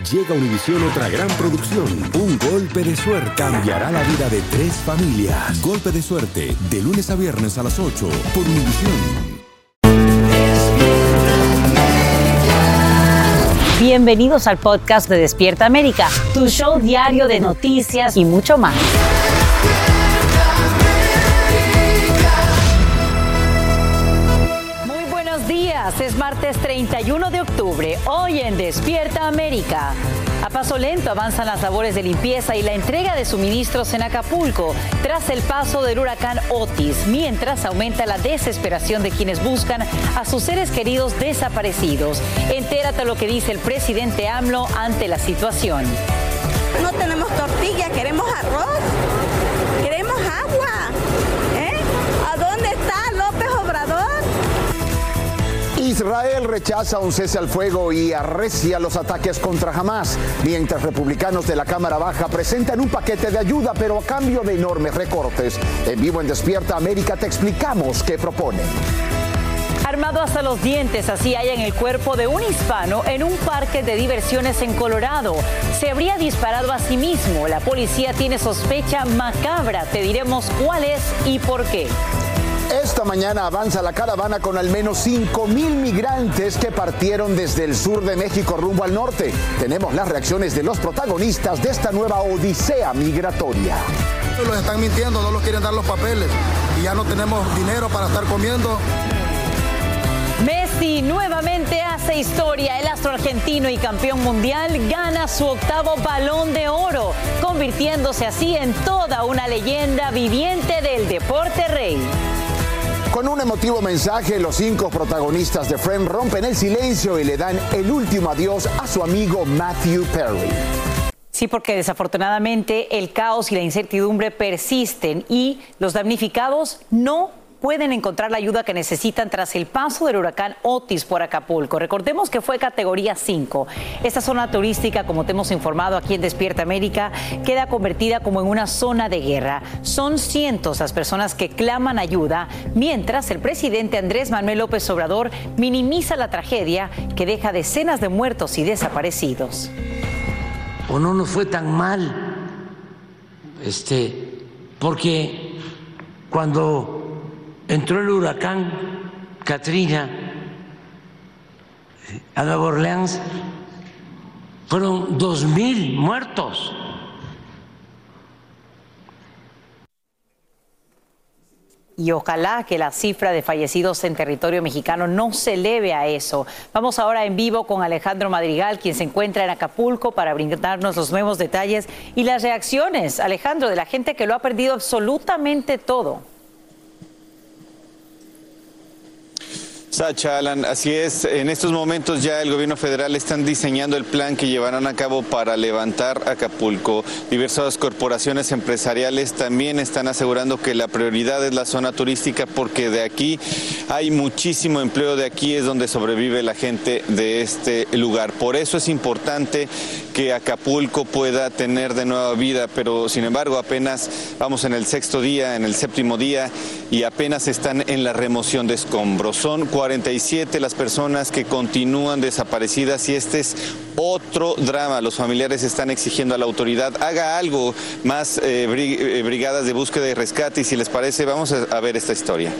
Llega a Univisión otra gran producción. Un golpe de suerte cambiará la vida de tres familias. Golpe de suerte, de lunes a viernes a las 8 por Univisión. Bienvenidos al podcast de Despierta América, tu show diario de noticias y mucho más. Días, es martes 31 de octubre, hoy en Despierta América. A paso lento avanzan las labores de limpieza y la entrega de suministros en Acapulco tras el paso del huracán Otis, mientras aumenta la desesperación de quienes buscan a sus seres queridos desaparecidos. Entérate lo que dice el presidente AMLO ante la situación. No tenemos tortilla, queremos arroz, Israel rechaza un cese al fuego y arrecia los ataques contra Hamas, mientras republicanos de la Cámara Baja presentan un paquete de ayuda, pero a cambio de enormes recortes. En vivo en Despierta América te explicamos qué proponen. Armado hasta los dientes, así hay en el cuerpo de un hispano en un parque de diversiones en Colorado. Se habría disparado a sí mismo. La policía tiene sospecha macabra. Te diremos cuál es y por qué. Esta mañana avanza la caravana con al menos 5 mil migrantes que partieron desde el sur de México rumbo al norte. Tenemos las reacciones de los protagonistas de esta nueva odisea migratoria. Los están mintiendo, no los quieren dar los papeles y ya no tenemos dinero para estar comiendo. Messi nuevamente hace historia. El astro argentino y campeón mundial gana su octavo balón de oro, convirtiéndose así en toda una leyenda viviente del deporte rey. Con un emotivo mensaje, los cinco protagonistas de Friend rompen el silencio y le dan el último adiós a su amigo Matthew Perry. Sí, porque desafortunadamente el caos y la incertidumbre persisten y los damnificados no pueden encontrar la ayuda que necesitan tras el paso del huracán Otis por Acapulco. Recordemos que fue categoría 5. Esta zona turística, como te hemos informado aquí en Despierta América, queda convertida como en una zona de guerra. Son cientos las personas que claman ayuda, mientras el presidente Andrés Manuel López Obrador minimiza la tragedia que deja decenas de muertos y desaparecidos. O no nos fue tan mal, este, porque cuando entró el huracán Katrina a Nueva Orleans, fueron dos mil muertos. y ojalá que la cifra de fallecidos en territorio mexicano no se eleve a eso. Vamos ahora en vivo con Alejandro Madrigal, quien se encuentra en Acapulco para brindarnos los nuevos detalles y las reacciones, Alejandro, de la gente que lo ha perdido absolutamente todo. Sacha, Alan, así es. En estos momentos ya el gobierno federal están diseñando el plan que llevarán a cabo para levantar Acapulco. Diversas corporaciones empresariales también están asegurando que la prioridad es la zona turística porque de aquí hay muchísimo empleo, de aquí es donde sobrevive la gente de este lugar. Por eso es importante que Acapulco pueda tener de nueva vida, pero sin embargo apenas vamos en el sexto día, en el séptimo día y apenas están en la remoción de escombros. Son 47 las personas que continúan desaparecidas y este es otro drama. Los familiares están exigiendo a la autoridad haga algo más eh, brigadas de búsqueda y rescate y si les parece vamos a, ver esta historia.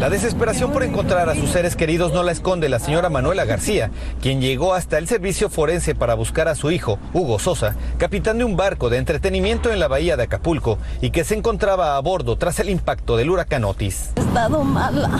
La desesperación por encontrar a sus seres queridos no la esconde la señora Manuela García, quien llegó hasta el servicio forense para buscar a su hijo, Hugo Sosa, capitán de un barco de entretenimiento en la bahía de Acapulco y que se encontraba a bordo tras el impacto del huracán Otis. He estado mala.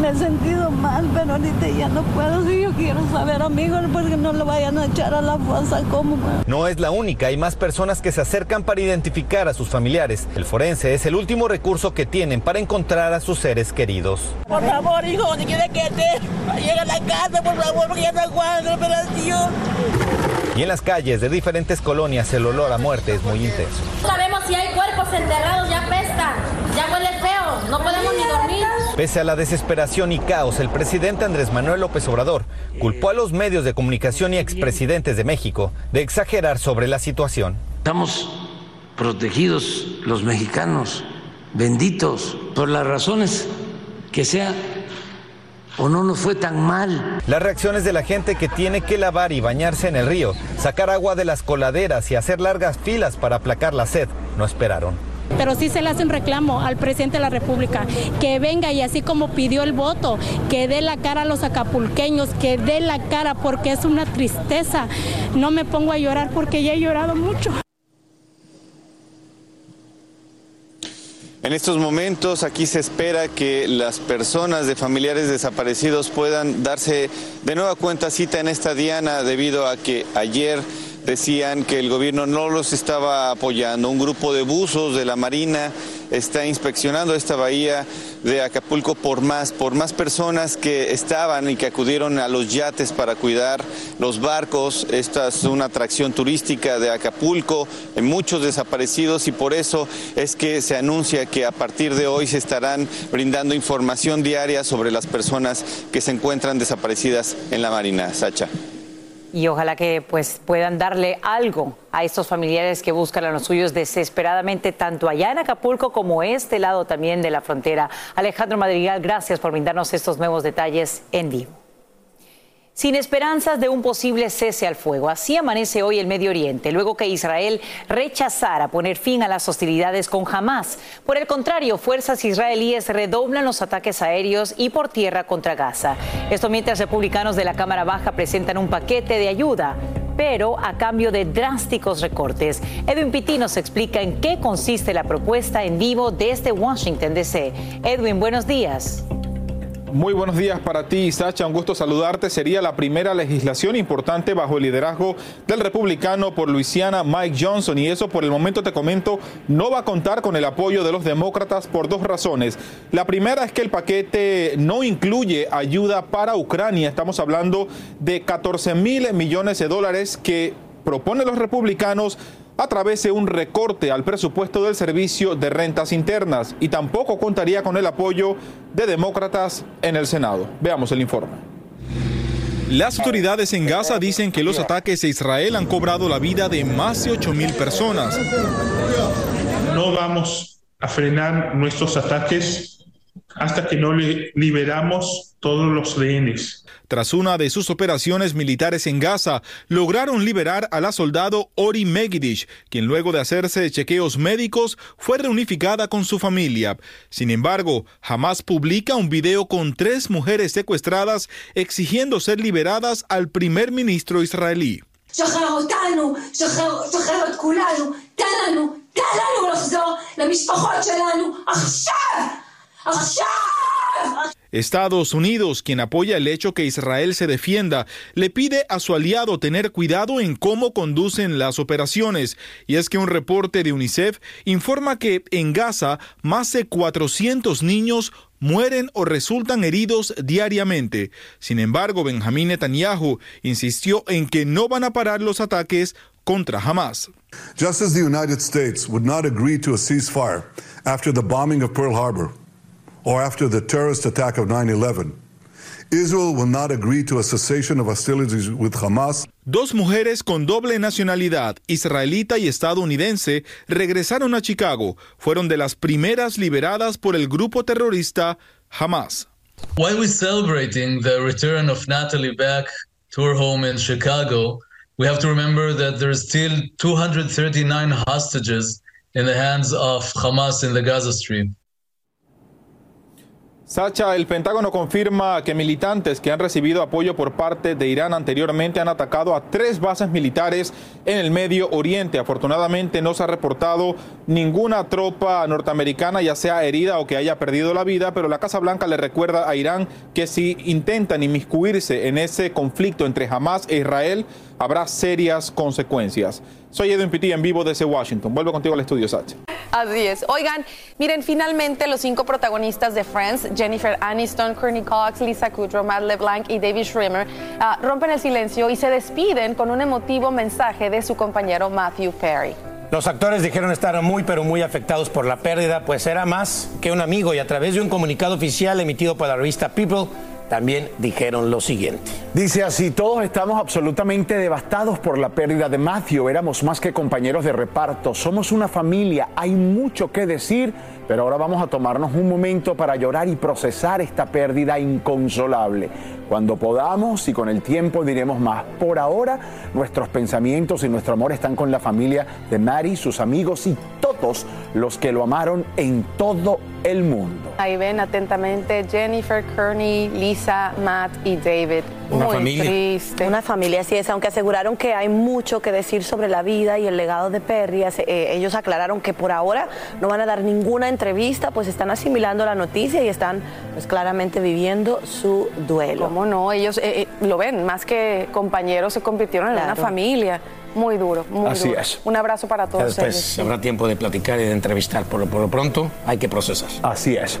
Me he sentido mal, pero ahorita ya no puedo. Si yo quiero saber, amigos, porque no lo vayan a echar a la fosa como. No es la única, hay más personas que se acercan para identificar a sus familiares. El forense es el último recurso que tienen para encontrar a sus seres queridos. Por favor, hijo, si quiere que te la casa, por favor, porque ya no aguanto la operación. Y en las calles de diferentes colonias el olor a muerte es muy intenso. No sabemos si hay cuerpos enterrados, ya pesta, ya huele no podemos ni dormir. Pese a la desesperación y caos, el presidente Andrés Manuel López Obrador culpó a los medios de comunicación y expresidentes de México de exagerar sobre la situación. Estamos protegidos los mexicanos, benditos, por las razones que sea o no nos fue tan mal. Las reacciones de la gente que tiene que lavar y bañarse en el río, sacar agua de las coladeras y hacer largas filas para aplacar la sed, no esperaron. Pero sí se le hace un reclamo al presidente de la República, que venga y así como pidió el voto, que dé la cara a los acapulqueños, que dé la cara porque es una tristeza. No me pongo a llorar porque ya he llorado mucho. En estos momentos aquí se espera que las personas de familiares desaparecidos puedan darse de nueva cuenta cita en esta diana debido a que ayer decían que el gobierno no los estaba apoyando. Un grupo de buzos de la Marina está inspeccionando esta bahía de Acapulco por más, por más personas que estaban y que acudieron a los yates para cuidar los barcos. Esta es una atracción turística de Acapulco, muchos desaparecidos y por eso es que se anuncia que a partir de hoy se estarán brindando información diaria sobre las personas que se encuentran desaparecidas en la Marina. Sacha y ojalá que pues puedan darle algo a estos familiares que buscan a los suyos desesperadamente tanto allá en Acapulco como este lado también de la frontera. Alejandro Madrigal, gracias por brindarnos estos nuevos detalles en vivo sin esperanzas de un posible cese al fuego. Así amanece hoy el Medio Oriente, luego que Israel rechazara poner fin a las hostilidades con Hamas. Por el contrario, fuerzas israelíes redoblan los ataques aéreos y por tierra contra Gaza. Esto mientras republicanos de la Cámara Baja presentan un paquete de ayuda pero a cambio de drásticos recortes. Edwin Pitti nos explica en qué consiste la propuesta en vivo desde Washington, D.C. Edwin, buenos días. Muy buenos días para ti, Sacha. Un gusto saludarte. Sería la primera legislación importante bajo el liderazgo del republicano por Luisiana, Mike Johnson. Y eso, por el momento, te comento, no va a contar con el apoyo de los demócratas por dos razones. La primera es que el paquete no incluye ayuda para Ucrania. Estamos hablando de 14 mil millones de dólares que proponen los republicanos a través de un recorte al presupuesto del Servicio de Rentas Internas y tampoco contaría con el apoyo de demócratas en el Senado. Veamos el informe. Las autoridades en Gaza dicen que los ataques de Israel han cobrado la vida de más de 8 mil personas. No vamos a frenar nuestros ataques hasta que no liberamos todos los rehenes. Tras una de sus operaciones militares en Gaza, lograron liberar a la soldado Ori Megidish, quien luego de hacerse chequeos médicos fue reunificada con su familia. Sin embargo, jamás publica un video con tres mujeres secuestradas exigiendo ser liberadas al primer ministro israelí. Estados Unidos, quien apoya el hecho que Israel se defienda, le pide a su aliado tener cuidado en cómo conducen las operaciones. Y es que un reporte de UNICEF informa que en Gaza más de 400 niños mueren o resultan heridos diariamente. Sin embargo, Benjamín Netanyahu insistió en que no van a parar los ataques contra Hamas. Just as the United States would not agree to a ceasefire after the bombing of Pearl Harbor, or after the terrorist attack of 9 11. Israel will not agree to a cessation of hostilities with Hamas. Dos mujeres con doble nacionalidad, israelita y estadounidense, regresaron a Chicago. Fueron de las primeras liberadas por el grupo terrorista Hamas. While we're celebrating the return of Natalie back to her home in Chicago, we have to remember that there are still 239 hostages in the hands of Hamas in the Gaza Strip. Sacha, el Pentágono confirma que militantes que han recibido apoyo por parte de Irán anteriormente han atacado a tres bases militares en el Medio Oriente. Afortunadamente no se ha reportado ninguna tropa norteamericana, ya sea herida o que haya perdido la vida, pero la Casa Blanca le recuerda a Irán que si intentan inmiscuirse en ese conflicto entre Hamas e Israel, habrá serias consecuencias. Soy Edwin Pitti en vivo desde Washington. Vuelvo contigo al estudio, Sacha. Así es. Oigan, miren, finalmente los cinco protagonistas de Friends, Jennifer Aniston, Courtney Cox, Lisa Kudrow, Matt LeBlanc y David Schwimmer, uh, rompen el silencio y se despiden con un emotivo mensaje de su compañero Matthew Perry. Los actores dijeron estar muy pero muy afectados por la pérdida, pues era más que un amigo y a través de un comunicado oficial emitido por la revista People, también dijeron lo siguiente. Dice así, todos estamos absolutamente devastados por la pérdida de Matthew, éramos más que compañeros de reparto, somos una familia, hay mucho que decir, pero ahora vamos a tomarnos un momento para llorar y procesar esta pérdida inconsolable. Cuando podamos y con el tiempo diremos más. Por ahora, nuestros pensamientos y nuestro amor están con la familia de Mary, sus amigos y todos los que lo amaron en todo el mundo. Ahí ven atentamente Jennifer, Kearney, Lisa, Matt y David. Una Muy familia. triste. Una familia, así es, aunque aseguraron que hay mucho que decir sobre la vida y el legado de Perry, eh, ellos aclararon que por ahora no van a dar ninguna entrevista, pues están asimilando la noticia y están pues claramente viviendo su duelo. ¿Cómo no? Ellos eh, eh, lo ven, más que compañeros se convirtieron en una familia. Muy duro, muy Así duro. es. Un abrazo para Ya todos después ellos. habrá tiempo de platicar y de entrevistar. Por lo, por lo pronto hay que procesar. Así es.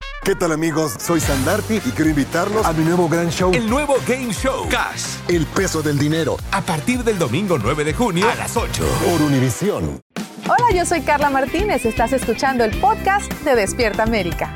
¿Qué tal amigos? Soy Sandarti y quiero invitarlos a mi nuevo gran show. El nuevo Game Show Cash. El peso del dinero. A partir del domingo 9 de junio a las 8. Por Univisión. Hola, yo soy Carla Martínez. Estás escuchando el podcast de Despierta América.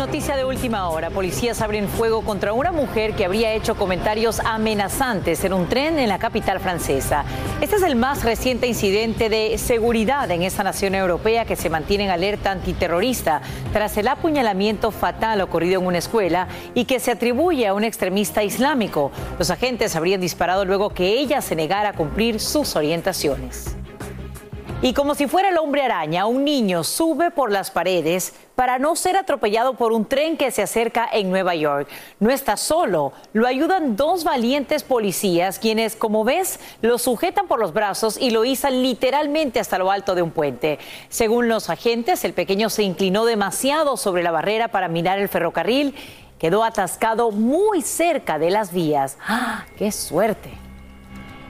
Noticia de última hora, policías abren fuego contra una mujer que habría hecho comentarios amenazantes en un tren en la capital francesa. Este es el más reciente incidente de seguridad en esta nación europea que se mantiene en alerta antiterrorista tras el apuñalamiento fatal ocurrido en una escuela y que se atribuye a un extremista islámico. Los agentes habrían disparado luego que ella se negara a cumplir sus orientaciones. Y como si fuera el hombre araña, un niño sube por las paredes para no ser atropellado por un tren que se acerca en Nueva York. No está solo, lo ayudan dos valientes policías quienes, como ves, lo sujetan por los brazos y lo izan literalmente hasta lo alto de un puente. Según los agentes, el pequeño se inclinó demasiado sobre la barrera para mirar el ferrocarril, quedó atascado muy cerca de las vías. ¡Ah, qué suerte!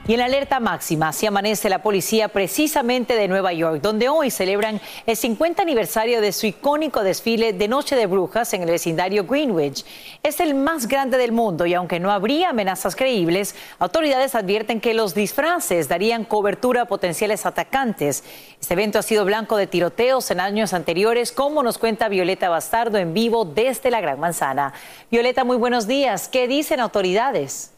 Y en la alerta máxima, así amanece la policía precisamente de Nueva York, donde hoy celebran el 50 aniversario de su icónico desfile de Noche de Brujas en el vecindario Greenwich. Es el más grande del mundo y aunque no habría amenazas creíbles, autoridades advierten que los disfraces darían cobertura a potenciales atacantes. Este evento ha sido blanco de tiroteos en años anteriores, como nos cuenta Violeta Bastardo en vivo desde la Gran Manzana. Violeta, muy buenos días. ¿Qué dicen autoridades?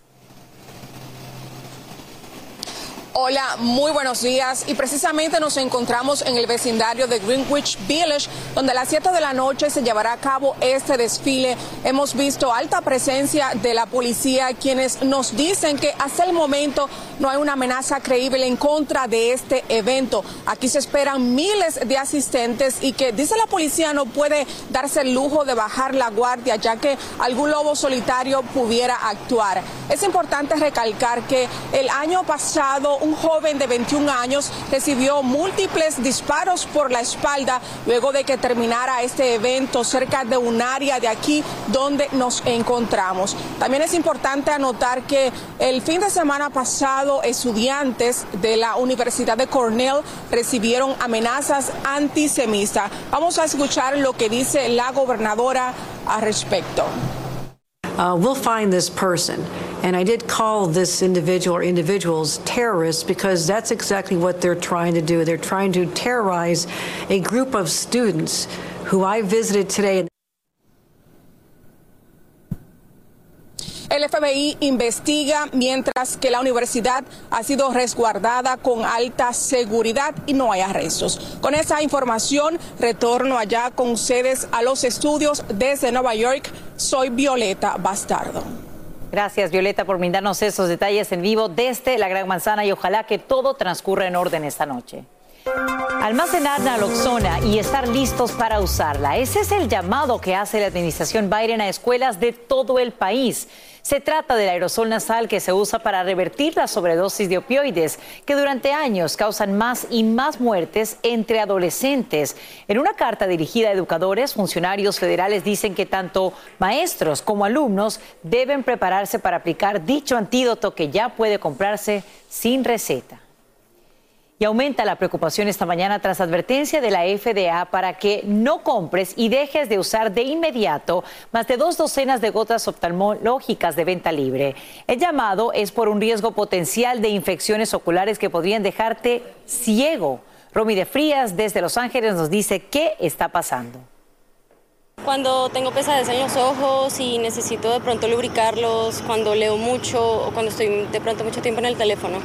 Hola, muy buenos días. Y precisamente nos encontramos en el vecindario de Greenwich Village, donde a las 7 de la noche se llevará a cabo este desfile. Hemos visto alta presencia de la policía, quienes nos dicen que hasta el momento no hay una amenaza creíble en contra de este evento. Aquí se esperan miles de asistentes y que, dice la policía, no puede darse el lujo de bajar la guardia, ya que algún lobo solitario pudiera actuar. Es importante recalcar que el año pasado un joven de 21 años recibió múltiples disparos por la espalda luego de que terminara este evento cerca de un área de aquí donde nos encontramos. También es importante anotar que el fin de semana pasado estudiantes de la Universidad de Cornell recibieron amenazas antisemitas. Vamos a escuchar lo que dice la gobernadora al respecto. Uh, we'll find this person. And I did call this individual or individuals terrorists because that's exactly what they're trying to do. They're trying to terrorize a group of students who I visited today. El FBI investiga mientras que la universidad ha sido resguardada con alta seguridad y no hay arrestos. Con esa información retorno allá con ustedes a los estudios desde Nueva York. Soy Violeta Bastardo. Gracias, Violeta, por brindarnos esos detalles en vivo desde la Gran Manzana y ojalá que todo transcurra en orden esta noche. Almacenar naloxona y estar listos para usarla. Ese es el llamado que hace la administración Biden a escuelas de todo el país. Se trata del aerosol nasal que se usa para revertir la sobredosis de opioides, que durante años causan más y más muertes entre adolescentes. En una carta dirigida a educadores, funcionarios federales dicen que tanto maestros como alumnos deben prepararse para aplicar dicho antídoto que ya puede comprarse sin receta. Y aumenta la preocupación esta mañana tras advertencia de la FDA para que no compres y dejes de usar de inmediato más de dos docenas de gotas oftalmológicas de venta libre. El llamado es por un riesgo potencial de infecciones oculares que podrían dejarte ciego. Romy de Frías desde Los Ángeles nos dice qué está pasando. Cuando tengo pesadez en los ojos y necesito de pronto lubricarlos, cuando leo mucho o cuando estoy de pronto mucho tiempo en el teléfono.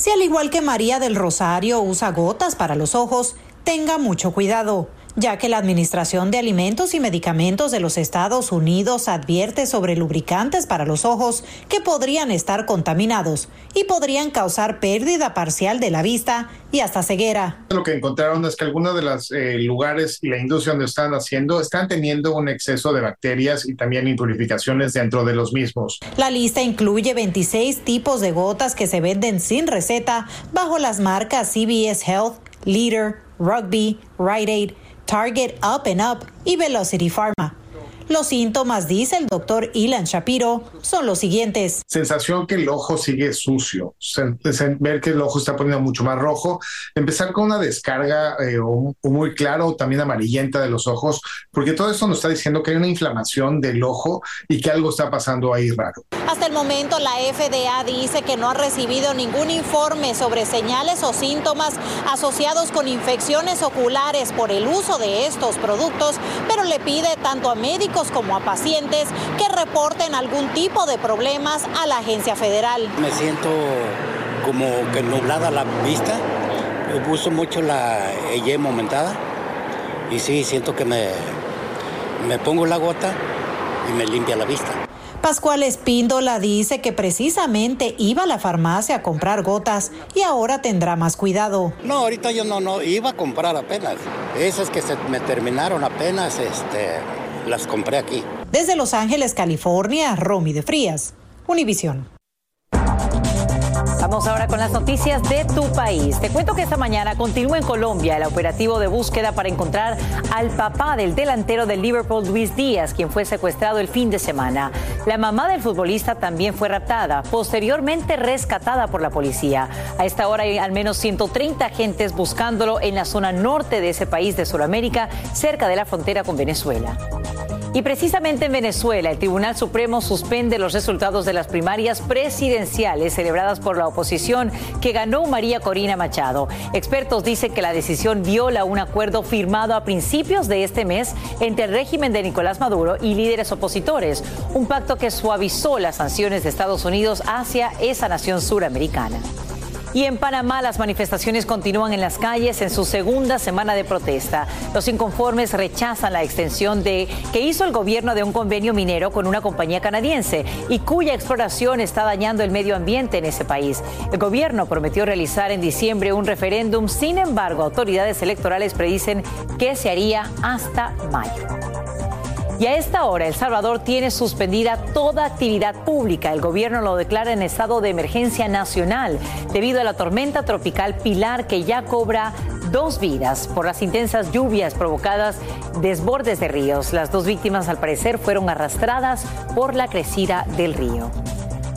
Si al igual que María del Rosario usa gotas para los ojos, tenga mucho cuidado ya que la Administración de Alimentos y Medicamentos de los Estados Unidos advierte sobre lubricantes para los ojos que podrían estar contaminados y podrían causar pérdida parcial de la vista y hasta ceguera. Lo que encontraron es que algunos de los eh, lugares y la industria donde están haciendo están teniendo un exceso de bacterias y también impurificaciones dentro de los mismos. La lista incluye 26 tipos de gotas que se venden sin receta bajo las marcas CBS Health, Leader, Rugby, Rite Aid, Target Up and Up y Velocity Pharma. Los síntomas, dice el doctor Ilan Shapiro, son los siguientes. Sensación que el ojo sigue sucio, ver que el ojo está poniendo mucho más rojo, empezar con una descarga eh, muy clara o también amarillenta de los ojos, porque todo esto nos está diciendo que hay una inflamación del ojo y que algo está pasando ahí raro. Hasta el momento la FDA dice que no ha recibido ningún informe sobre señales o síntomas asociados con infecciones oculares por el uso de estos productos, pero le pide tanto a médicos como a pacientes que reporten algún tipo de problemas a la agencia federal. Me siento como que nublada la vista. Uso mucho la EYE aumentada y sí, siento que me, me pongo la gota y me limpia la vista. Pascual Espíndola dice que precisamente iba a la farmacia a comprar gotas y ahora tendrá más cuidado. No, ahorita yo no, no, iba a comprar apenas. Esas que se me terminaron apenas, este, las compré aquí. Desde Los Ángeles, California, Romy de Frías, Univisión. Vamos ahora con las noticias de tu país. Te cuento que esta mañana continúa en Colombia el operativo de búsqueda para encontrar al papá del delantero del Liverpool, Luis Díaz, quien fue secuestrado el fin de semana. La mamá del futbolista también fue raptada, posteriormente rescatada por la policía. A esta hora hay al menos 130 agentes buscándolo en la zona norte de ese país de Sudamérica, cerca de la frontera con Venezuela. Y precisamente en Venezuela, el Tribunal Supremo suspende los resultados de las primarias presidenciales celebradas por la oposición que ganó María Corina Machado. Expertos dicen que la decisión viola un acuerdo firmado a principios de este mes entre el régimen de Nicolás Maduro y líderes opositores, un pacto que suavizó las sanciones de Estados Unidos hacia esa nación suramericana. Y en Panamá las manifestaciones continúan en las calles en su segunda semana de protesta. Los inconformes rechazan la extensión de que hizo el gobierno de un convenio minero con una compañía canadiense y cuya exploración está dañando el medio ambiente en ese país. El gobierno prometió realizar en diciembre un referéndum, sin embargo, autoridades electorales predicen que se haría hasta mayo. Y a esta hora, El Salvador tiene suspendida toda actividad pública. El gobierno lo declara en estado de emergencia nacional debido a la tormenta tropical Pilar que ya cobra dos vidas por las intensas lluvias provocadas desbordes de ríos. Las dos víctimas al parecer fueron arrastradas por la crecida del río.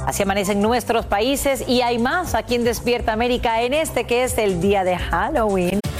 Así amanecen nuestros países y hay más aquí en Despierta América en este que es el día de Halloween.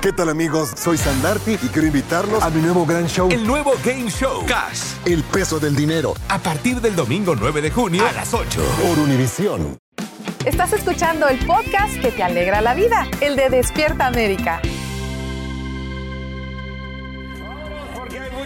¿Qué tal amigos? Soy Sandarti y quiero invitarlos a mi nuevo gran show. El nuevo Game Show Cash. El peso del dinero. A partir del domingo 9 de junio a las 8. Por Univisión. Estás escuchando el podcast que te alegra la vida, el de Despierta América.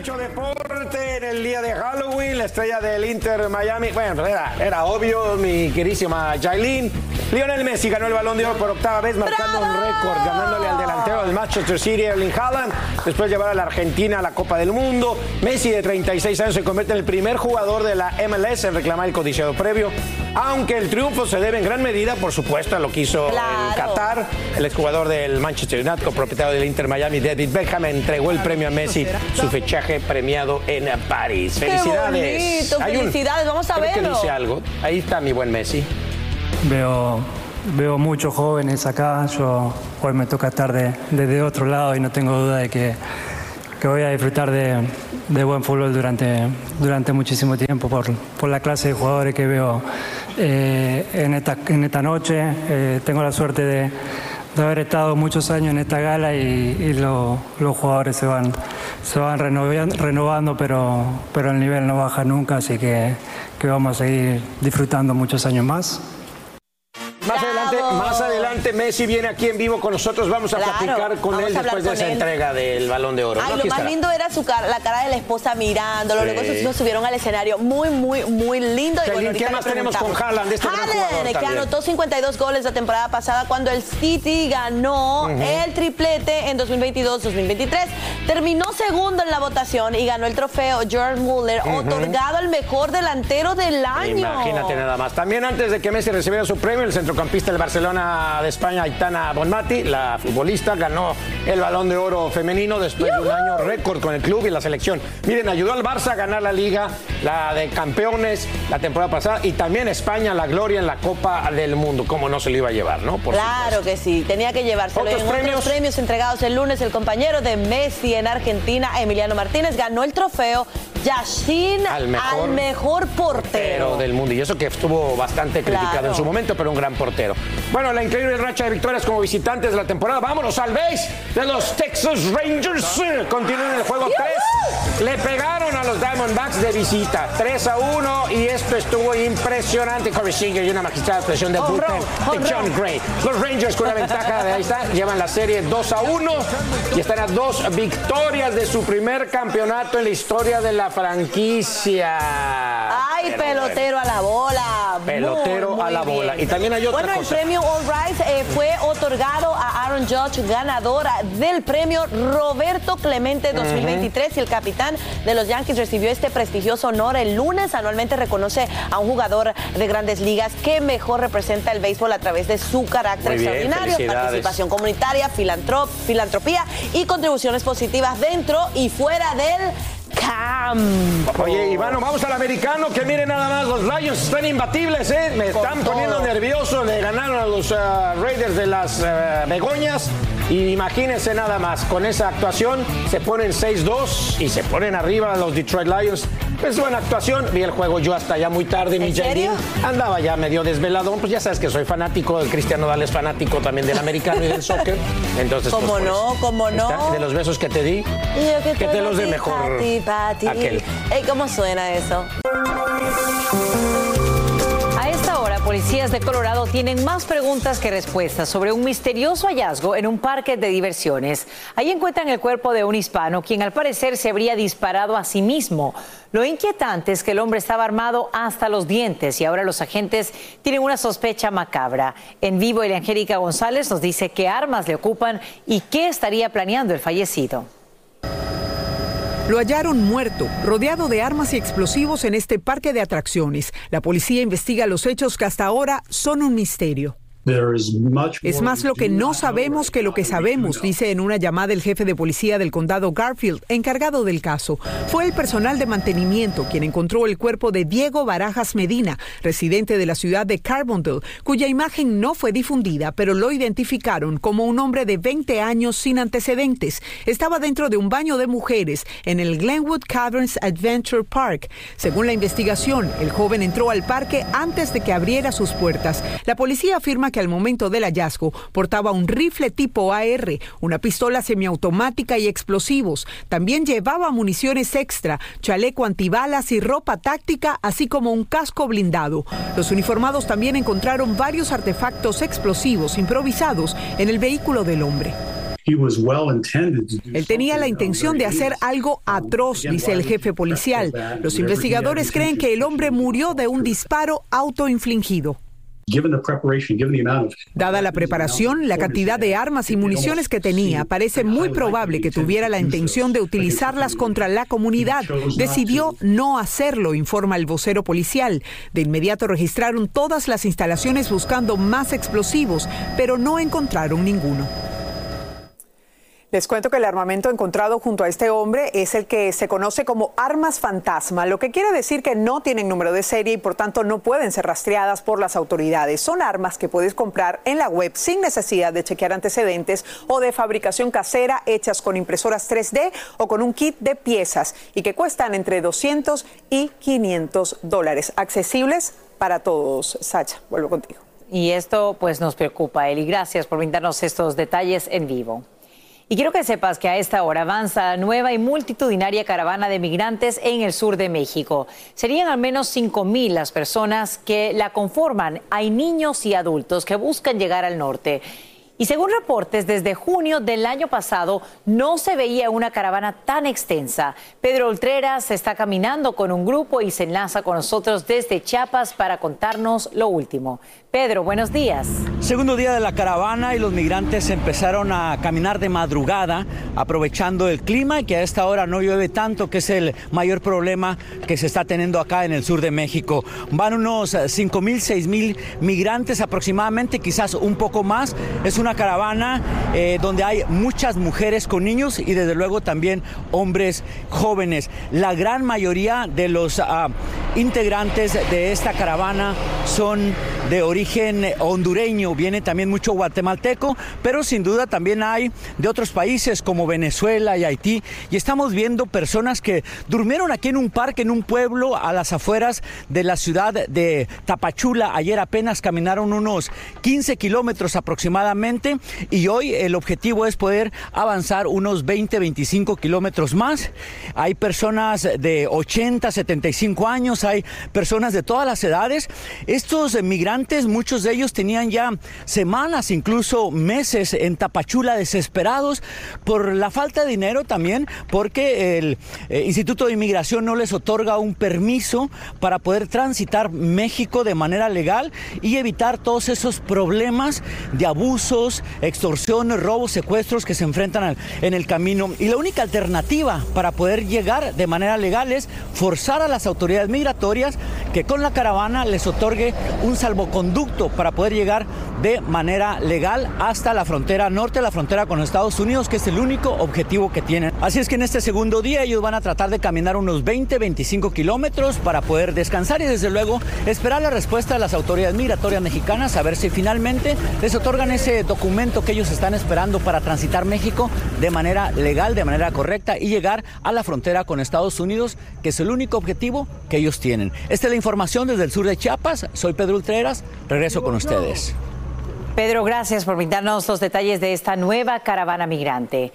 Mucho deporte en el día de Halloween. La estrella del Inter Miami. Bueno, era, era obvio, mi querísima Jailin. Lionel Messi ganó el balón de oro por octava vez, marcando un récord, ganándole al delantero del Manchester City, Erling Haaland. Después llevar a la Argentina a la Copa del Mundo. Messi, de 36 años, se convierte en el primer jugador de la MLS en reclamar el codiciado previo. Aunque el triunfo se debe en gran medida, por supuesto, a lo que hizo el Qatar. El exjugador del Manchester United, propietario del Inter Miami, David Beckham, entregó el premio a Messi, su fichaje premiado en París. Qué Felicidades. bonito, Hay un- felicidades, vamos a creo que verlo. dice algo. Ahí está mi buen Messi. Veo, veo muchos jóvenes acá. Yo hoy me toca estar de- desde otro lado y no tengo duda de que, que voy a disfrutar de, de buen fútbol durante, durante muchísimo tiempo por, por la clase de jugadores que veo eh, en, esta, en esta noche. Eh, tengo la suerte de, de haber estado muchos años en esta gala y, y lo- los jugadores se van, se van renovian- renovando, pero, pero el nivel no baja nunca, así que, que vamos a seguir disfrutando muchos años más. Más adelante, más adelante Messi viene aquí en vivo con nosotros. Vamos a Claro, platicar con él después de con esa él. entrega del Balón de Oro. Ay, ¿no? lo más estará. lindo era su cara, la mirándolo, la esposa mirando, los Sí. negocios hijos subieron al escenario. Muy, muy, muy lindo. Y bueno, ¿qué más tenemos con Haaland, este Haaland, jugador que también? anotó 52 goles la temporada pasada cuando el City ganó Ujú. el triplete en 2022-2023. Terminó segundo en la votación y ganó el trofeo George Muller, otorgado al mejor delantero del año. Imagínate nada más. También antes de que Messi recibiera su premio, el centrocampista del Barcelona de España, Aitana Bonmati, la futbolista, ganó el balón de oro femenino después de un año récord con el club y la selección. Miren, ayudó al Barça a ganar la liga, la de campeones la temporada pasada y también España la gloria en la Copa del Mundo. ¿Cómo no se lo iba a llevar, no? Por claro que sí, tenía que llevárselo. ¿Otros en premios? otros premios entregados el lunes, el compañero de Messi en Argentina, Emiliano Martínez, ganó el trofeo Yashin Al mejor mejor portero. portero del mundo. Y eso que estuvo bastante criticado Claro. en su momento, pero un gran portero. Bueno, la increíble racha de victorias como visitantes de la temporada. Vámonos al base de los Texas Rangers. Continúan el juego 3. Le pegaron a los Diamondbacks de visita. 3 a 1 y esto estuvo impresionante. Corey y una magistrada del Home bullpen de John. Gray. Los Rangers con una ventaja de ahí está, llevan la serie 2 a 1 y están a dos victorias de su primer campeonato en la historia de la franquicia. Ay, Pero pelotero a la bola. Muy, Pelotero a la bola. Y también hay otra bueno, cosa. el premio All Rise eh, fue otorgado a Aaron Judge, ganadora del premio Roberto Clemente 2023. Y el capitán de los Yankees recibió este prestigioso honor el lunes. Anualmente reconoce a un jugador de grandes ligas que mejor representa el béisbol a través de su carácter bien, extraordinario, participación comunitaria, filantrop- filantropía y contribuciones positivas dentro y fuera del campo. Oye, Ivano, vamos al americano, que miren nada más, los Lions están imbatibles, ¿eh? Me están poniendo nervioso, le ganaron a los eh, Raiders de las eh, Begoñas. Y imagínense nada más, con esa actuación se ponen 6-2 y se ponen arriba los Detroit Lions. Es buena actuación, vi el juego yo hasta ya muy tarde, mi. Jailin. Andaba ya medio desvelado, pues ya sabes que soy fanático, el Cristiano Dal es fanático también del americano y del soccer. Entonces, ¿Cómo pues, no? ¿Cómo no? De los besos que te di, que te los dé mejor aquel. Ey, ¿Cómo suena eso? Policías de Colorado tienen más preguntas que respuestas sobre un misterioso hallazgo en un parque de diversiones. Ahí encuentran el cuerpo de un hispano, quien al parecer se habría disparado a sí mismo. Lo inquietante es que el hombre estaba armado hasta los dientes y ahora los agentes tienen una sospecha macabra. En vivo, Angélica González nos dice qué armas le ocupan y qué estaría planeando el fallecido. Lo hallaron muerto, rodeado de armas y explosivos en este parque de atracciones. La policía investiga los hechos que hasta ahora son un misterio. Es más lo que no sabemos que lo que sabemos, dice en una llamada el jefe de policía del condado Garfield, encargado del caso. Fue el personal de mantenimiento quien encontró el cuerpo de Diego Barajas Medina, residente de la ciudad de Carbondale, cuya imagen no fue difundida, pero lo identificaron como un hombre de 20 años sin antecedentes. Estaba dentro de un baño de mujeres en el Glenwood Caverns Adventure Park. Según la investigación, el joven entró al parque antes de que abriera sus puertas. La policía afirma que al momento del hallazgo portaba un rifle tipo AR, una pistola semiautomática y explosivos. También llevaba municiones extra, chaleco antibalas y ropa táctica, así como un casco blindado. Los uniformados también encontraron varios artefactos explosivos improvisados en el vehículo del hombre. Él tenía la intención de hacer algo atroz, dice el jefe policial. Los investigadores creen que el hombre murió de un disparo autoinfligido. Dada la preparación, la cantidad de armas y municiones que tenía, parece muy probable que tuviera la intención de utilizarlas contra la comunidad. Decidió no hacerlo, informa el vocero policial. De inmediato registraron todas las instalaciones buscando más explosivos, pero no encontraron ninguno. Les cuento que el armamento encontrado junto a este hombre es el que se conoce como armas fantasma, lo que quiere decir que no tienen número de serie y por tanto no pueden ser rastreadas por las autoridades. Son armas que puedes comprar en la web sin necesidad de chequear antecedentes o de fabricación casera hechas con impresoras 3D o con un kit de piezas y que cuestan entre 200 y 500 dólares, accesibles para todos. Sacha, vuelvo contigo. Y esto pues nos preocupa, Eli. Gracias por brindarnos estos detalles en vivo. Y quiero que sepas que a esta hora avanza nueva y multitudinaria caravana de migrantes en el sur de México. Serían al menos 5 mil las personas que la conforman. Hay niños y adultos que buscan llegar al norte. Y según reportes, desde junio del año pasado no se veía una caravana tan extensa. Pedro Oltreras está caminando con un grupo y se enlaza con nosotros desde Chiapas para contarnos lo último. Pedro, buenos días. Segundo día de la caravana y los migrantes empezaron a caminar de madrugada, aprovechando el clima y que a esta hora no llueve tanto, que es el mayor problema que se está teniendo acá en el sur de México. Van unos 5 mil, 6 mil migrantes aproximadamente, quizás un poco más. Es una caravana eh, donde hay muchas mujeres con niños y desde luego también hombres jóvenes. La gran mayoría de los ah, integrantes de esta caravana son de origen hondureño, viene también mucho guatemalteco, pero sin duda también hay de otros países como Venezuela y Haití. Y estamos viendo personas que durmieron aquí en un parque, en un pueblo a las afueras de la ciudad de Tapachula. Ayer apenas caminaron unos 15 kilómetros aproximadamente y hoy el objetivo es poder avanzar unos 20, 25 kilómetros más. Hay personas de 80, 75 años, hay personas de todas las edades. Estos migrantes, muchos de ellos tenían ya semanas, incluso meses en Tapachula desesperados por la falta de dinero también, porque el eh, Instituto de Inmigración no les otorga un permiso para poder transitar México de manera legal y evitar todos esos problemas de extorsiones, robos, secuestros que se enfrentan en el camino. Y la única alternativa para poder llegar de manera legal es forzar a las autoridades migratorias que con la caravana les otorgue un salvoconducto para poder llegar de manera legal hasta la frontera norte, la frontera con Estados Unidos, que es el único objetivo que tienen. Así es que en este segundo día ellos van a tratar de caminar unos 20, 25 kilómetros para poder descansar y desde luego esperar la respuesta de las autoridades migratorias mexicanas a ver si finalmente les otorgan ese documento que ellos están esperando para transitar México de manera legal, de manera correcta y llegar a la frontera con Estados Unidos, que es el único objetivo que ellos tienen. Esta es la información desde el sur de Chiapas. Soy Pedro Ultreras. Regreso con ustedes. Pedro, gracias por brindarnos los detalles de esta nueva caravana migrante.